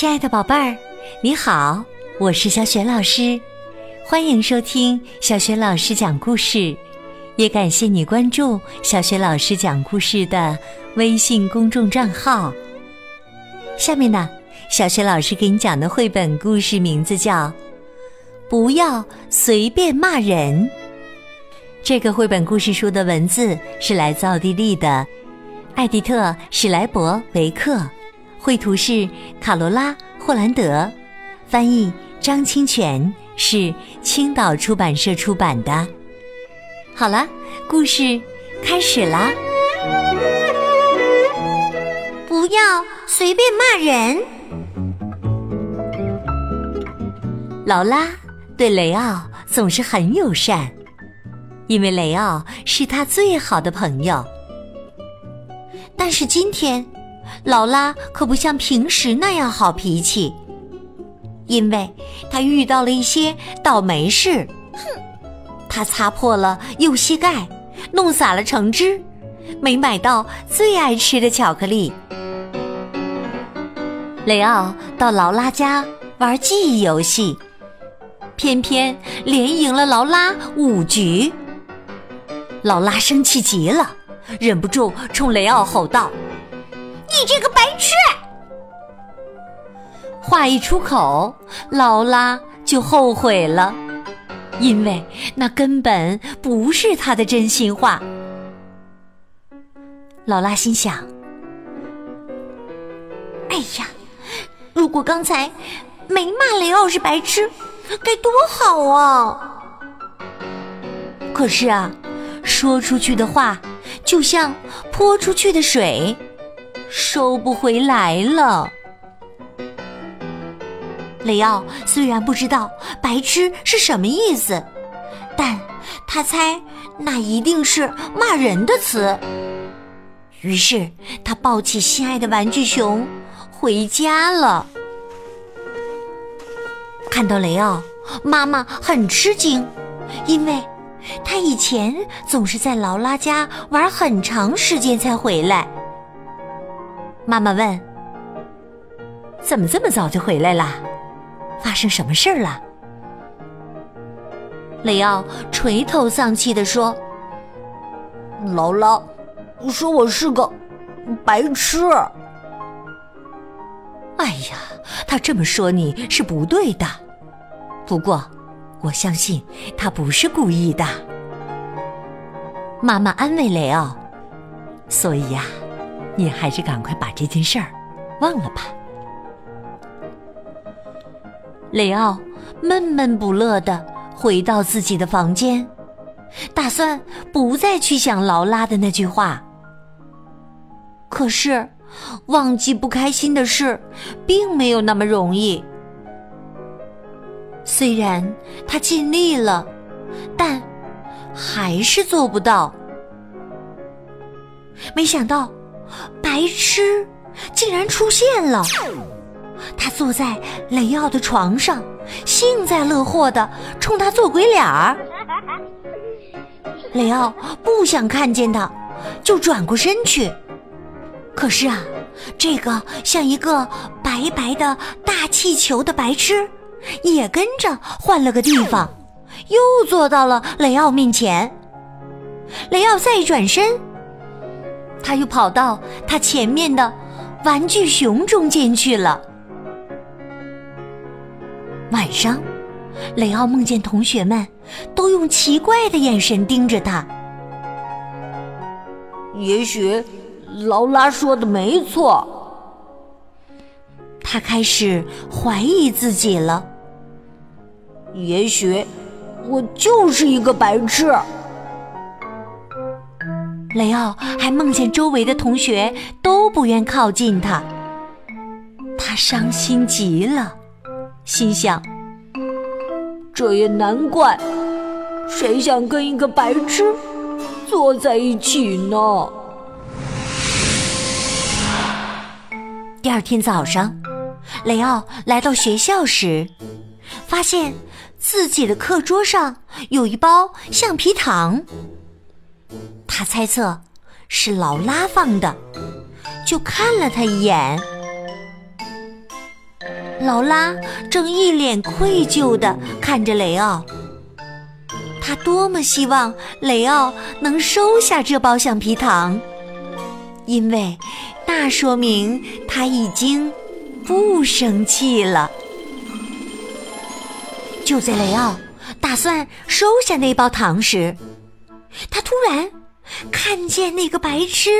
亲爱的宝贝儿，你好，我是小雪老师，欢迎收听小雪老师讲故事，也感谢你关注小雪老师讲故事的微信公众账号。下面呢，小雪老师给你讲的绘本故事名字叫《不要随便骂人》。这个绘本故事书的文字是来自奥地利的艾迪特·史莱伯维克。绘图是卡罗拉·霍兰德，翻译张清泉，是青岛出版社出版的。好了，故事开始啦！不要随便骂人。劳拉对雷奥总是很友善，因为雷奥是他最好的朋友。但是今天。劳拉可不像平时那样好脾气，因为她遇到了一些倒霉事。哼，她擦破了右膝盖，弄洒了橙汁，没买到最爱吃的巧克力。雷奥到劳拉家玩记忆游戏，偏偏连赢了劳拉五局。劳拉生气极了，忍不住冲雷奥吼道。你这个白痴！话一出口，劳拉就后悔了，因为那根本不是他的真心话。劳拉心想：“哎呀，如果刚才没骂雷奥是白痴，该多好啊！”可是啊，说出去的话就像泼出去的水。收不回来了。雷奥虽然不知道“白痴”是什么意思，但他猜那一定是骂人的词。于是他抱起心爱的玩具熊回家了。看到雷奥，妈妈很吃惊，因为他以前总是在劳拉家玩很长时间才回来。妈妈问：“怎么这么早就回来了？发生什么事儿了？”雷奥垂头丧气的说：“劳拉说我是个白痴。”哎呀，他这么说你是不对的。不过，我相信他不是故意的。妈妈安慰雷奥：“所以呀。”你还是赶快把这件事儿忘了吧。雷奥闷闷不乐的回到自己的房间，打算不再去想劳拉的那句话。可是，忘记不开心的事并没有那么容易。虽然他尽力了，但还是做不到。没想到。白痴竟然出现了！他坐在雷奥的床上，幸灾乐祸的冲他做鬼脸儿。雷奥不想看见他，就转过身去。可是啊，这个像一个白白的大气球的白痴，也跟着换了个地方，又坐到了雷奥面前。雷奥再一转身。他又跑到他前面的玩具熊中间去了。晚上，雷奥梦见同学们都用奇怪的眼神盯着他。也许劳拉说的没错，他开始怀疑自己了。也许我就是一个白痴。雷奥还梦见周围的同学都不愿靠近他，他伤心极了，心想：这也难怪，谁想跟一个白痴坐在一起呢？第二天早上，雷奥来到学校时，发现自己的课桌上有一包橡皮糖。他猜测是劳拉放的，就看了他一眼。劳拉正一脸愧疚地看着雷奥。他多么希望雷奥能收下这包橡皮糖，因为那说明他已经不生气了。就在雷奥打算收下那包糖时，他突然看见那个白痴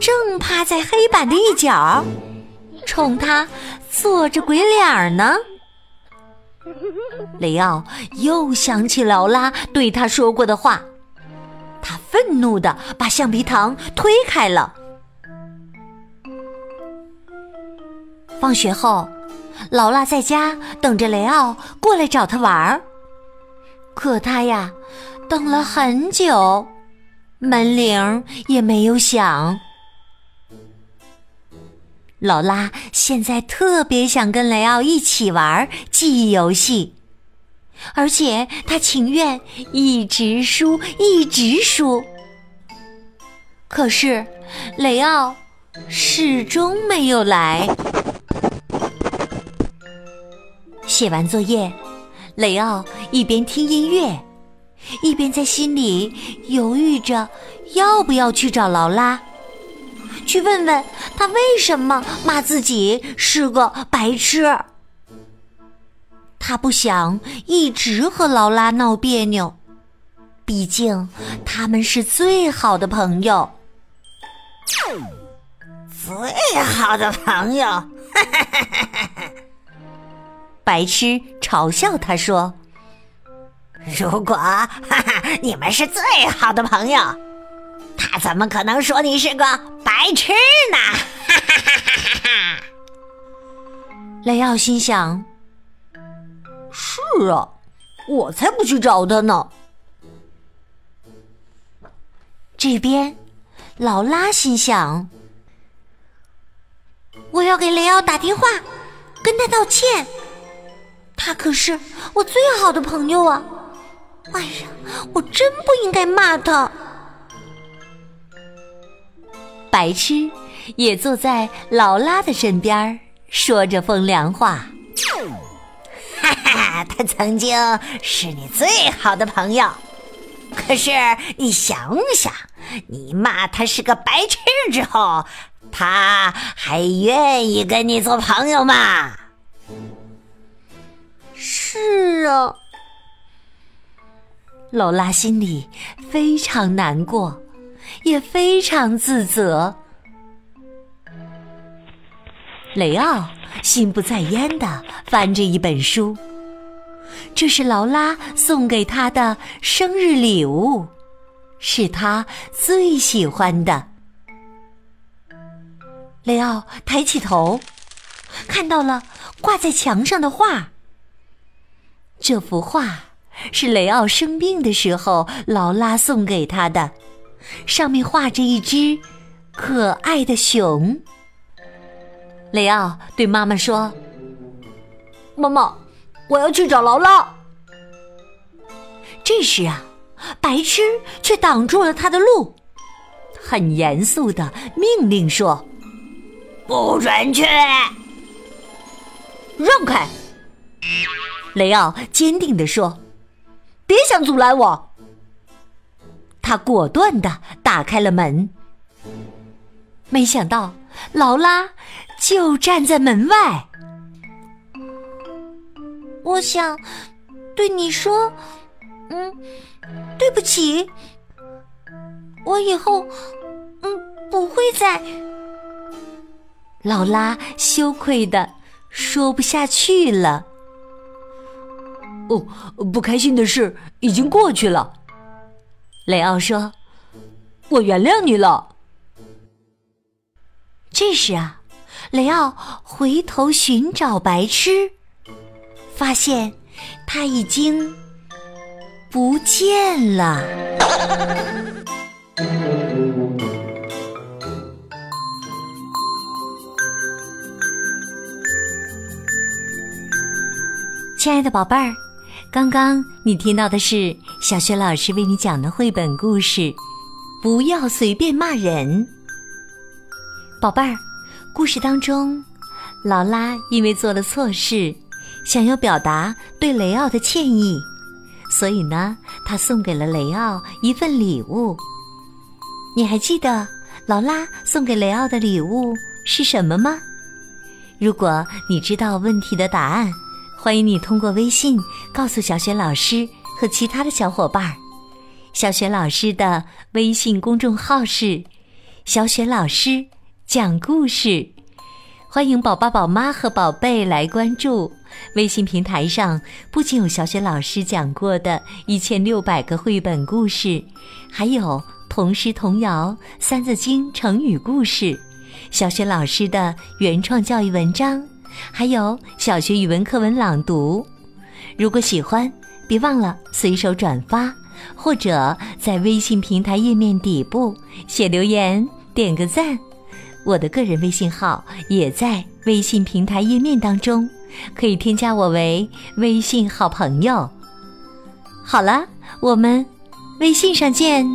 正趴在黑板的一角，冲他做着鬼脸呢。雷奥又想起劳拉对他说过的话，他愤怒的把橡皮糖推开了。放学后，劳拉在家等着雷奥过来找他玩儿，可他呀，等了很久，门铃也没有响。劳拉现在特别想跟雷奥一起玩记忆游戏，而且他情愿一直输，一直输。可是雷奥始终没有来。写完作业，雷奥一边听音乐，一边在心里犹豫着要不要去找劳拉。去问问他为什么骂自己是个白痴。他不想一直和劳拉闹别扭，毕竟他们是最好的朋友。最好的朋友，白痴嘲笑他说：“如果哈哈 你们是最好的朋友。”他怎么可能说你是个白痴呢？哈哈哈哈哈！雷奥心想：“是啊，我才不去找他呢。”这边，劳拉心想：“我要给雷奥打电话，跟他道歉。他可是我最好的朋友啊！哎呀，我真不应该骂他。”白痴也坐在劳拉的身边，说着风凉话。哈哈，他曾经是你最好的朋友，可是你想想，你骂他是个白痴之后，他还愿意跟你做朋友吗？是啊，劳拉心里非常难过。也非常自责。雷奥心不在焉的翻着一本书，这是劳拉送给他的生日礼物，是他最喜欢的。雷奥抬起头，看到了挂在墙上的画。这幅画是雷奥生病的时候劳拉送给他的。上面画着一只可爱的熊。雷奥对妈妈说：“妈妈，我要去找劳拉。”这时啊，白痴却挡住了他的路，很严肃的命令说：“不准去！让开！”雷奥坚定地说：“别想阻拦我！”他果断的打开了门，没想到劳拉就站在门外。我想对你说，嗯，对不起，我以后嗯不会再。劳拉羞愧的说不下去了。哦，不开心的事已经过去了。雷奥说：“我原谅你了。”这时啊，雷奥回头寻找白痴，发现他已经不见了。亲爱的宝贝儿。刚刚你听到的是小雪老师为你讲的绘本故事《不要随便骂人》。宝贝儿，故事当中，劳拉因为做了错事，想要表达对雷奥的歉意，所以呢，她送给了雷奥一份礼物。你还记得劳拉送给雷奥的礼物是什么吗？如果你知道问题的答案，欢迎你通过微信告诉小雪老师和其他的小伙伴儿。小雪老师的微信公众号是“小雪老师讲故事”，欢迎宝宝、宝妈和宝贝来关注。微信平台上不仅有小雪老师讲过的一千六百个绘本故事，还有童诗童谣、三字经、成语故事，小雪老师的原创教育文章。还有小学语文课文朗读，如果喜欢，别忘了随手转发，或者在微信平台页面底部写留言，点个赞。我的个人微信号也在微信平台页面当中，可以添加我为微信好朋友。好了，我们微信上见。